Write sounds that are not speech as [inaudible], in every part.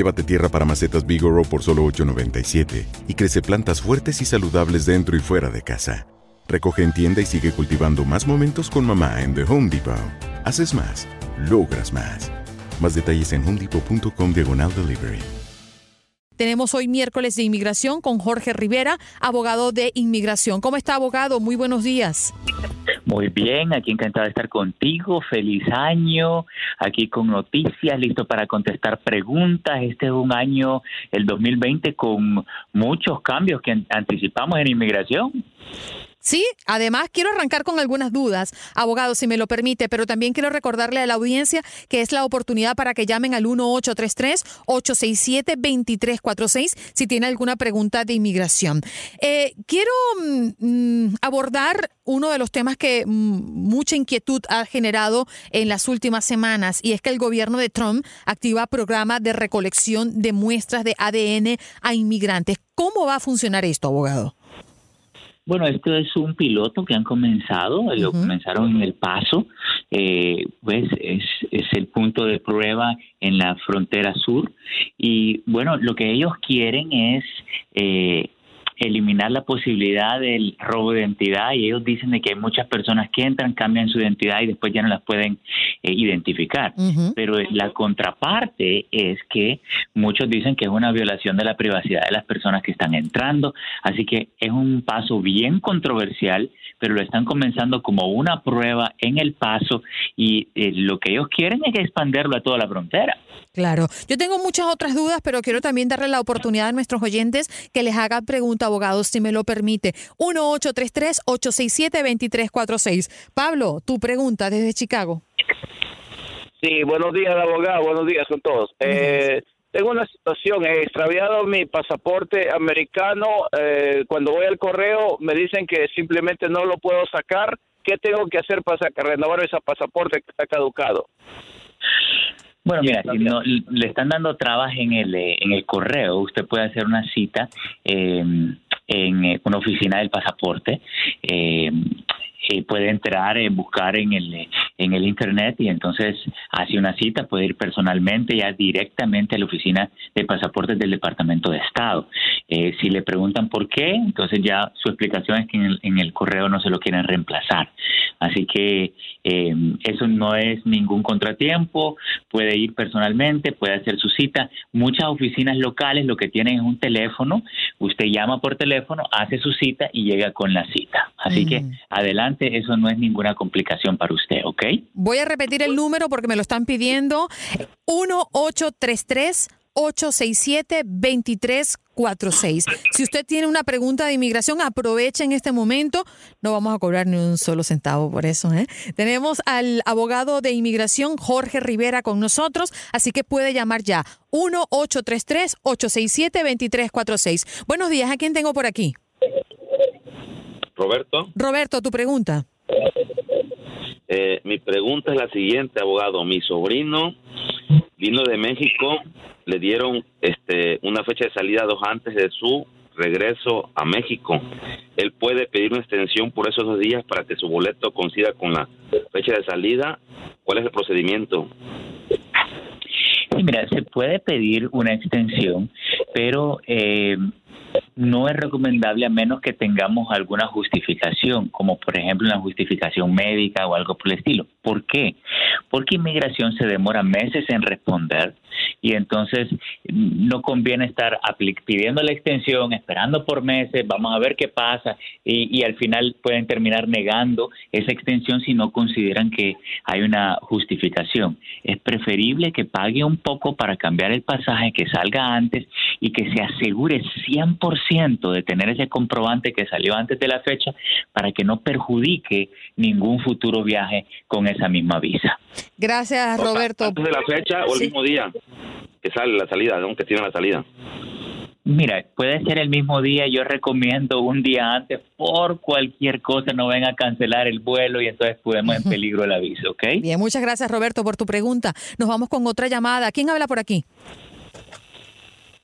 Llévate tierra para macetas Bigoro por solo $8.97 y crece plantas fuertes y saludables dentro y fuera de casa. Recoge en tienda y sigue cultivando más momentos con mamá en The Home Depot. Haces más, logras más. Más detalles en homedepot.com diagonal delivery. Tenemos hoy miércoles de inmigración con Jorge Rivera, abogado de inmigración. ¿Cómo está, abogado? Muy buenos días. Muy bien, aquí encantado de estar contigo. Feliz año, aquí con noticias, listo para contestar preguntas. Este es un año, el 2020, con muchos cambios que an- anticipamos en inmigración. Sí, además quiero arrancar con algunas dudas, abogado, si me lo permite, pero también quiero recordarle a la audiencia que es la oportunidad para que llamen al 1833-867-2346 si tiene alguna pregunta de inmigración. Eh, quiero mm, mm, abordar uno de los temas que mm, mucha inquietud ha generado en las últimas semanas y es que el gobierno de Trump activa programa de recolección de muestras de ADN a inmigrantes. ¿Cómo va a funcionar esto, abogado? Bueno, esto es un piloto que han comenzado, lo comenzaron en El Paso, eh, pues es, es el punto de prueba en la frontera sur. Y bueno, lo que ellos quieren es eh, eliminar la posibilidad del robo de identidad y ellos dicen de que hay muchas personas que entran, cambian su identidad y después ya no las pueden eh, identificar. Pero la contraparte es que muchos dicen que es una violación de la privacidad de las personas que están entrando, así que es un paso bien controversial, pero lo están comenzando como una prueba en el paso y eh, lo que ellos quieren es expandirlo a toda la frontera. Claro, yo tengo muchas otras dudas, pero quiero también darle la oportunidad a nuestros oyentes que les hagan pregunta, abogados, si me lo permite. 1-833-867-2346. Pablo, tu pregunta desde Chicago. Sí, buenos días, abogado. Buenos días con todos. Eh, tengo una situación. He extraviado mi pasaporte americano. Eh, cuando voy al correo me dicen que simplemente no lo puedo sacar. ¿Qué tengo que hacer para sacar, renovar ese pasaporte que está caducado? Bueno, mira, si no, le están dando trabas en el, eh, en el correo, usted puede hacer una cita eh, en eh, una oficina del pasaporte. Eh, eh, puede entrar, eh, buscar en el, eh, en el internet y entonces hace una cita, puede ir personalmente ya directamente a la oficina de pasaportes del Departamento de Estado. Eh, si le preguntan por qué, entonces ya su explicación es que en el, en el correo no se lo quieren reemplazar. Así que eh, eso no es ningún contratiempo, puede ir personalmente, puede hacer su cita. Muchas oficinas locales lo que tienen es un teléfono, usted llama por teléfono, hace su cita y llega con la cita. Así que adelante, eso no es ninguna complicación para usted, ¿ok? Voy a repetir el número porque me lo están pidiendo. 1-833-867-2346. Si usted tiene una pregunta de inmigración, aproveche en este momento. No vamos a cobrar ni un solo centavo por eso. ¿eh? Tenemos al abogado de inmigración Jorge Rivera con nosotros, así que puede llamar ya. 1-833-867-2346. Buenos días, ¿a quién tengo por aquí? Roberto, Roberto, tu pregunta. eh, mi pregunta es la siguiente, abogado. Mi sobrino vino de México, le dieron este, una fecha de salida dos antes de su regreso a México. Él puede pedir una extensión por esos dos días para que su boleto coincida con la fecha de salida. ¿Cuál es el procedimiento? Sí, mira, se puede pedir una extensión, pero eh, no es recomendable a menos que tengamos alguna justificación, como por ejemplo una justificación médica o algo por el estilo. ¿Por qué? Porque inmigración se demora meses en responder y entonces no conviene estar pidiendo la extensión, esperando por meses, vamos a ver qué pasa y, y al final pueden terminar negando esa extensión si no consideran que hay una justificación. Es preferible que pague un poco para cambiar el pasaje, que salga antes y que se asegure 100% de tener ese comprobante que salió antes de la fecha para que no perjudique ningún futuro viaje con esa misma visa. Gracias, Roberto. Antes de la fecha o el mismo día que sale la salida, ¿no? que tiene la salida. Mira, puede ser el mismo día, yo recomiendo un día antes por cualquier cosa, no venga a cancelar el vuelo y entonces podemos en [laughs] peligro el aviso, ¿ok? Bien, muchas gracias Roberto por tu pregunta. Nos vamos con otra llamada. ¿Quién habla por aquí?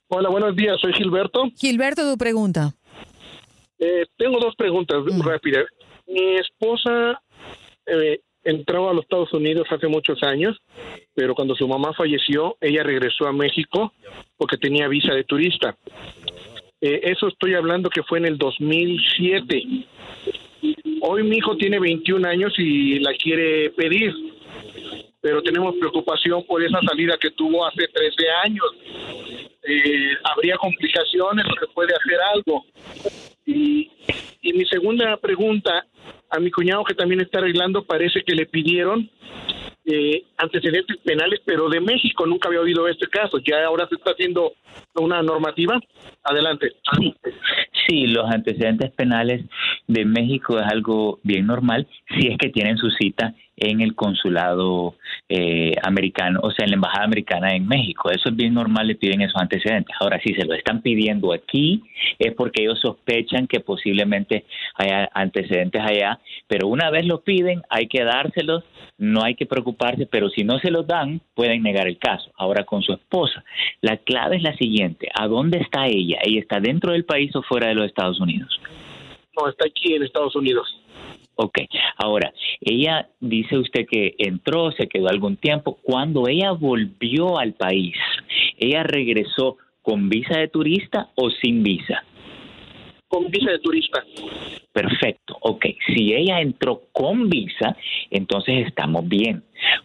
Hola, buenos días, soy Gilberto. Gilberto, tu pregunta. Eh, tengo dos preguntas rápidas. Mi esposa eh, entró a los Estados Unidos hace muchos años, pero cuando su mamá falleció, ella regresó a México porque tenía visa de turista. Eh, eso estoy hablando que fue en el 2007. Hoy mi hijo tiene 21 años y la quiere pedir, pero tenemos preocupación por esa salida que tuvo hace 13 años. Eh, habría complicaciones, se puede hacer algo. Y, y mi segunda pregunta, a mi cuñado que también está arreglando, parece que le pidieron eh, antecedentes penales, pero de México nunca había oído este caso. Ya ahora se está haciendo una normativa. Adelante. Sí, los antecedentes penales de México es algo bien normal si es que tienen su cita en el consulado eh, americano, o sea, en la embajada americana en México. Eso es bien normal, le piden esos antecedentes. Ahora, si se lo están pidiendo aquí, es porque ellos sospechan que posiblemente haya antecedentes allá, pero una vez lo piden, hay que dárselos, no hay que preocuparse, pero si no se los dan, pueden negar el caso. Ahora, con su esposa, la clave es la siguiente, ¿a dónde está ella? ¿Ella está dentro del país o fuera de los Estados Unidos? No, está aquí en Estados Unidos. Ok, ahora, ella dice usted que entró, se quedó algún tiempo. Cuando ella volvió al país, ¿ella regresó con visa de turista o sin visa? Con visa de turista. Perfecto, ok. Si ella entró con visa, entonces estamos bien,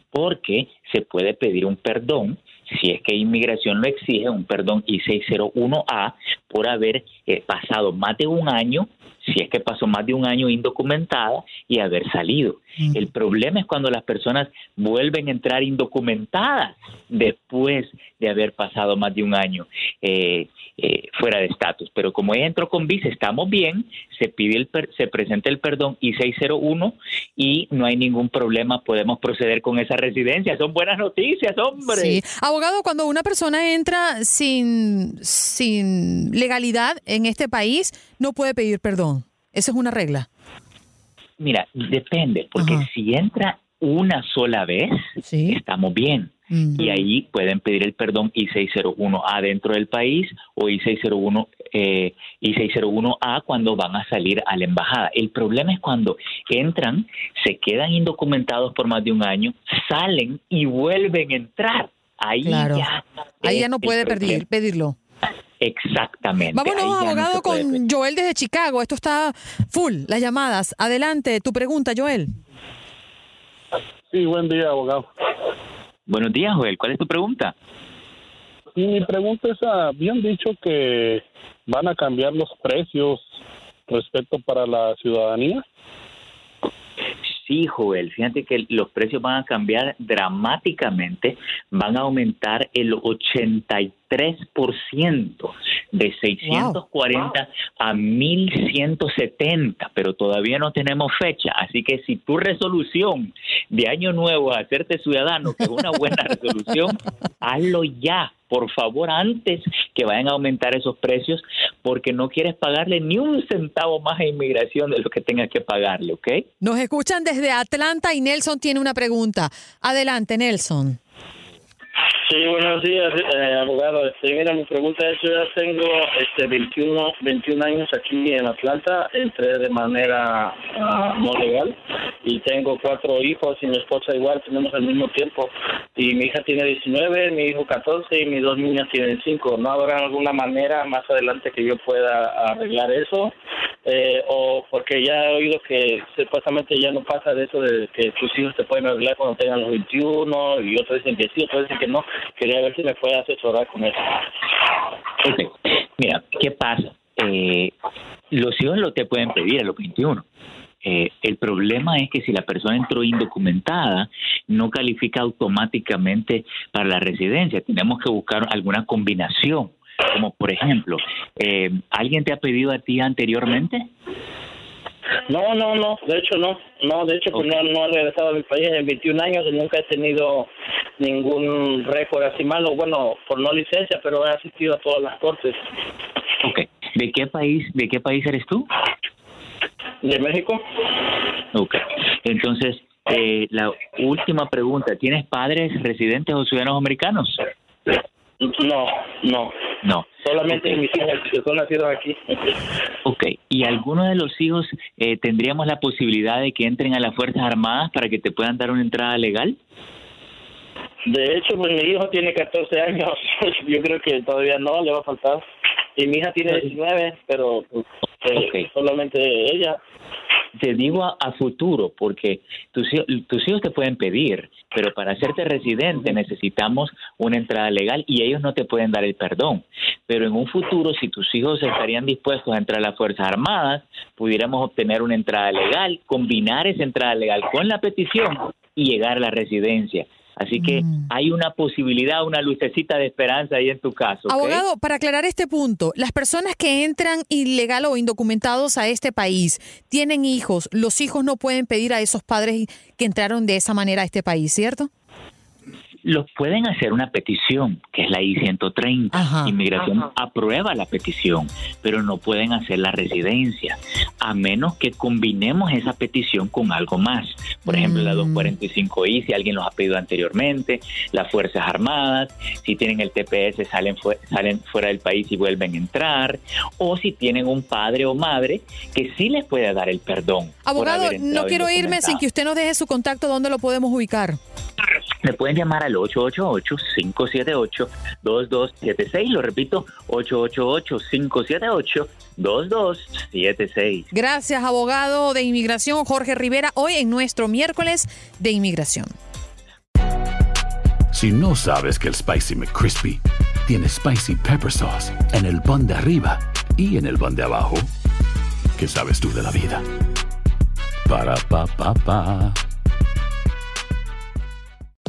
porque se puede pedir un perdón si es que inmigración lo exige, un perdón I-601A por haber eh, pasado más de un año si es que pasó más de un año indocumentada y haber salido. El problema es cuando las personas vuelven a entrar indocumentadas después de haber pasado más de un año eh, eh, fuera de estatus. Pero como ella entró con visa, estamos bien, se pide el se presenta el perdón I-601 y no hay ningún problema, podemos proceder con esa residencia. Son buenas noticias, hombre. Sí. Abogado, cuando una persona entra sin, sin legalidad en este país, no puede pedir perdón. Esa es una regla. Mira, depende, porque si entra una sola vez, estamos bien. Y ahí pueden pedir el perdón I-601A dentro del país o I-601 eh, I-601A cuando van a salir a la embajada. El problema es cuando entran, se quedan indocumentados por más de un año, salen y vuelven a entrar. Ahí ya. Ahí ya no puede pedir, pedirlo. Exactamente. Vámonos, abogado, con Joel desde Chicago. Esto está full, las llamadas. Adelante, tu pregunta, Joel. Sí, buen día, abogado. Buenos días, Joel. ¿Cuál es tu pregunta? Y mi pregunta es, ah, habían dicho que van a cambiar los precios respecto para la ciudadanía. Sí, Joel, fíjate que los precios van a cambiar dramáticamente, van a aumentar el 83% de 640 a 1170, pero todavía no tenemos fecha, así que si tu resolución de año nuevo es hacerte ciudadano, que es una buena [laughs] resolución, hazlo ya por favor, antes que vayan a aumentar esos precios, porque no quieres pagarle ni un centavo más a inmigración de lo que tengas que pagarle, ¿ok? Nos escuchan desde Atlanta y Nelson tiene una pregunta. Adelante, Nelson. Sí, buenos días, eh, abogado. Este, mira, mi pregunta es, yo ya tengo este 21, 21 años aquí en Atlanta, entré de manera ah, no legal y tengo cuatro hijos y mi esposa igual, tenemos al mismo tiempo. Y mi hija tiene 19, mi hijo 14 y mis dos niñas tienen 5. ¿No habrá alguna manera más adelante que yo pueda arreglar eso? Eh, o porque ya he oído que supuestamente ya no pasa de eso de que tus hijos te pueden arreglar cuando tengan los 21 y otros dicen que sí, otros dicen que no. Quería ver si me puede asesorar con eso. Mira, ¿qué pasa? Eh, los hijos lo te pueden pedir a los 21. Eh, el problema es que si la persona entró indocumentada, no califica automáticamente para la residencia. Tenemos que buscar alguna combinación, como por ejemplo, eh, ¿alguien te ha pedido a ti anteriormente? No, no, no, de hecho no, no, de hecho pues no, no he regresado a mi país en 21 años y nunca he tenido ningún récord así malo, bueno, por no licencia, pero he asistido a todas las cortes. Ok, ¿de qué país, de qué país eres tú? ¿De México? Ok, entonces, eh, la última pregunta, ¿tienes padres residentes o ciudadanos americanos? No, no. No. Solamente mis hijos que son nacidos aquí. Ok, ¿y alguno de los hijos eh, tendríamos la posibilidad de que entren a las Fuerzas Armadas para que te puedan dar una entrada legal? De hecho, pues mi hijo tiene 14 años. [laughs] Yo creo que todavía no, le va a faltar. Y mi hija tiene 19, pero pues, eh, solamente ella. Te digo a, a futuro, porque tus, tus hijos te pueden pedir, pero para hacerte residente necesitamos una entrada legal y ellos no te pueden dar el perdón. Pero en un futuro, si tus hijos estarían dispuestos a entrar a las Fuerzas Armadas, pudiéramos obtener una entrada legal, combinar esa entrada legal con la petición y llegar a la residencia. Así que hay una posibilidad, una lucecita de esperanza ahí en tu caso. Abogado, para aclarar este punto, las personas que entran ilegal o indocumentados a este país tienen hijos. Los hijos no pueden pedir a esos padres que entraron de esa manera a este país, ¿cierto? Los pueden hacer una petición, que es la I-130. Inmigración aprueba la petición, pero no pueden hacer la residencia, a menos que combinemos esa petición con algo más. Por ejemplo, la 245I, si alguien los ha pedido anteriormente, las Fuerzas Armadas, si tienen el TPS, salen, fue- salen fuera del país y vuelven a entrar, o si tienen un padre o madre que sí les puede dar el perdón. Abogado, no quiero irme sin que usted nos deje su contacto, ¿dónde lo podemos ubicar? Me pueden llamar al 888-578-2276. Lo repito, 888-578-2276. Gracias, abogado de inmigración Jorge Rivera, hoy en nuestro miércoles de inmigración. Si no sabes que el Spicy McCrispy tiene Spicy Pepper Sauce en el pan de arriba y en el pan de abajo, ¿qué sabes tú de la vida? Para, pa, pa, pa.